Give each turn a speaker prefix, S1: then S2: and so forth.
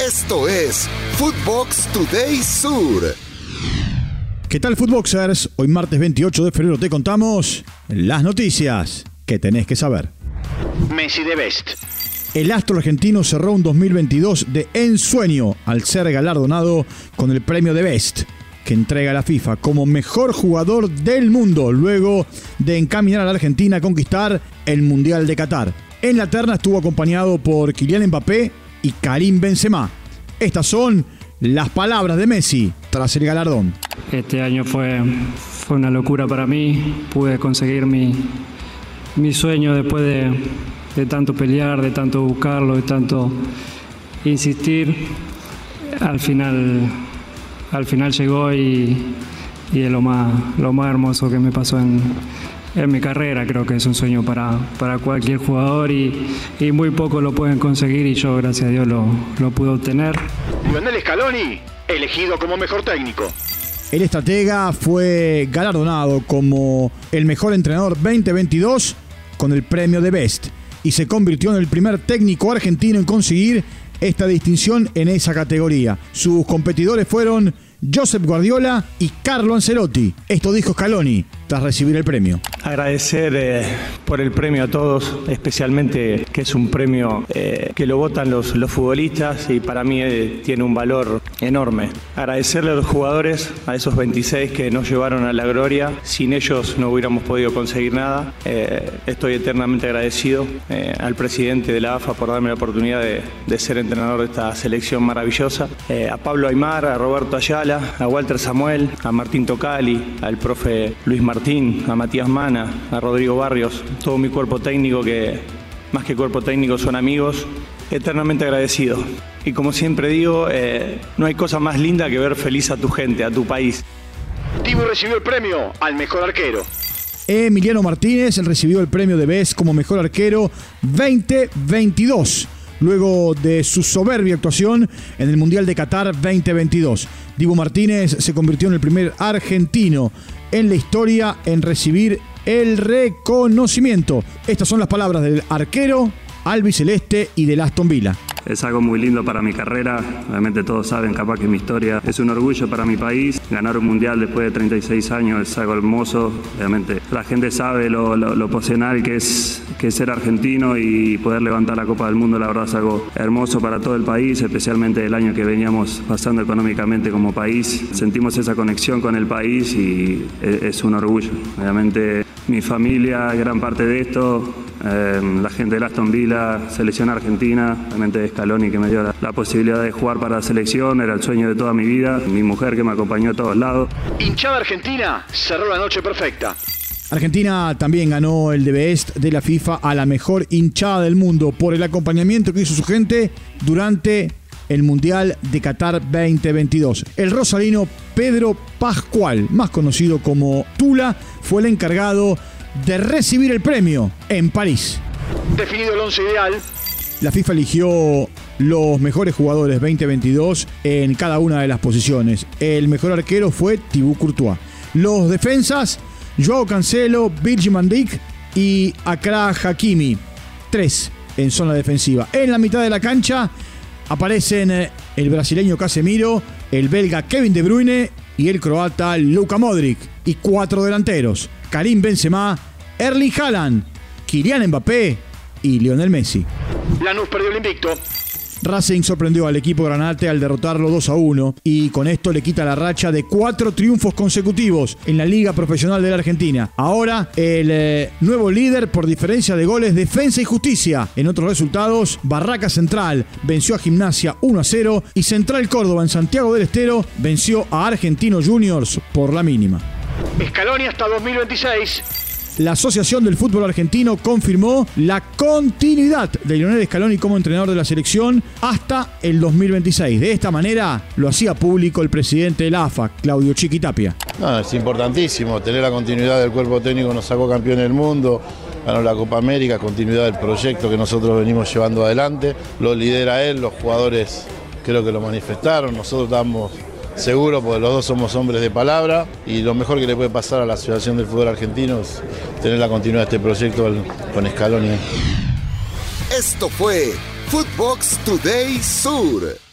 S1: Esto es Footbox Today Sur.
S2: ¿Qué tal, Footboxers? Hoy martes 28 de febrero te contamos las noticias que tenés que saber.
S3: Messi de Best.
S2: El astro argentino cerró un 2022 de ensueño al ser galardonado con el premio de Best que entrega la FIFA como mejor jugador del mundo luego de encaminar a la Argentina a conquistar el Mundial de Qatar. En la terna estuvo acompañado por Kylian Mbappé y Karim Benzema. Estas son las palabras de Messi tras el galardón.
S4: Este año fue, fue una locura para mí. Pude conseguir mi, mi sueño después de, de tanto pelear, de tanto buscarlo, de tanto insistir. Al final, al final llegó y, y es lo más, lo más hermoso que me pasó en, en mi carrera. Creo que es un sueño para, para cualquier jugador y, y muy pocos lo pueden conseguir y yo, gracias a Dios, lo, lo pude obtener.
S3: Lionel Scaloni, elegido como mejor técnico.
S2: El estratega fue galardonado como el mejor entrenador 2022 con el premio de Best y se convirtió en el primer técnico argentino en conseguir esta distinción en esa categoría. Sus competidores fueron Josep Guardiola y Carlo Ancelotti. Esto dijo Scaloni recibir el premio.
S5: Agradecer eh, por el premio a todos, especialmente que es un premio eh, que lo votan los, los, futbolistas y para mí eh, tiene un valor enorme. Agradecerle a los jugadores, a esos 26 que nos llevaron a la gloria. Sin ellos no hubiéramos podido conseguir nada. estoy eternamente agradecido al presidente de la AFA por darme la oportunidad de, de ser entrenador de esta selección maravillosa. a Pablo Aymar, a Roberto Ayala, a Walter Samuel, a Martín Tocali, al profe Luis Martín Martín, a Matías Mana, a Rodrigo Barrios, todo mi cuerpo técnico que más que cuerpo técnico son amigos, eternamente agradecido. Y como siempre digo, eh, no hay cosa más linda que ver feliz a tu gente, a tu país.
S3: Dibu recibió el premio al mejor arquero.
S2: Emiliano Martínez recibió el premio de BES como mejor arquero 2022 luego de su soberbia actuación en el Mundial de Qatar 2022. Dibu Martínez se convirtió en el primer argentino en la historia en recibir el reconocimiento. Estas son las palabras del arquero, albiceleste y del Aston Villa.
S6: Es algo muy lindo para mi carrera, obviamente todos saben capaz que mi historia es un orgullo para mi país. Ganar un mundial después de 36 años es algo hermoso, obviamente la gente sabe lo, lo, que es, que ser argentino y poder levantar la Copa del Mundo, la verdad es algo hermoso para todo el país, especialmente el año que veníamos pasando económicamente como país. Sentimos esa conexión con el país y es, es un orgullo. Obviamente mi familia, gran parte de esto, eh, la gente de Aston Villa, selección argentina, realmente Scaloni que me dio la, la, posibilidad de jugar para la selección, era el sueño de toda mi vida, mi mujer que me acompañó a todos lados.
S3: Hinchada Argentina cerró la noche perfecta.
S2: Argentina también ganó el de Best de la FIFA a la mejor hinchada del mundo por el acompañamiento que hizo su gente durante el Mundial de Qatar 2022. El rosalino Pedro Pascual, más conocido como Tula, fue el encargado de recibir el premio en París.
S3: Definido el once ideal.
S2: La FIFA eligió los mejores jugadores 2022 en cada una de las posiciones. El mejor arquero fue Thibaut Courtois. Los defensas, Joao Cancelo, Virgil van y Akra Hakimi. Tres en zona defensiva. En la mitad de la cancha aparecen el brasileño Casemiro, el belga Kevin De Bruyne y el croata Luka Modric. Y cuatro delanteros. Karim Benzema, Erling Haaland, Kylian Mbappé y Lionel Messi.
S3: Lanús perdió el invicto.
S2: Racing sorprendió al equipo granate al derrotarlo 2 a 1 y con esto le quita la racha de cuatro triunfos consecutivos en la Liga Profesional de la Argentina. Ahora el eh, nuevo líder por diferencia de goles Defensa y Justicia. En otros resultados, Barraca Central venció a Gimnasia 1 a 0 y Central Córdoba en Santiago del Estero venció a Argentino Juniors por la mínima.
S3: Scaloni hasta 2026.
S2: La Asociación del Fútbol Argentino confirmó la continuidad de Lionel Scaloni como entrenador de la selección hasta el 2026. De esta manera lo hacía público el presidente de la AFA, Claudio Chiquitapia.
S7: No, es importantísimo tener la continuidad del cuerpo técnico, nos sacó campeón del mundo, ganó la Copa América, continuidad del proyecto que nosotros venimos llevando adelante. Lo lidera él, los jugadores creo que lo manifestaron, nosotros estamos seguro, porque los dos somos hombres de palabra y lo mejor que le puede pasar a la Asociación del Fútbol Argentino es tener la continuidad de este proyecto con Scaloni.
S1: Esto fue Footbox Today Sur.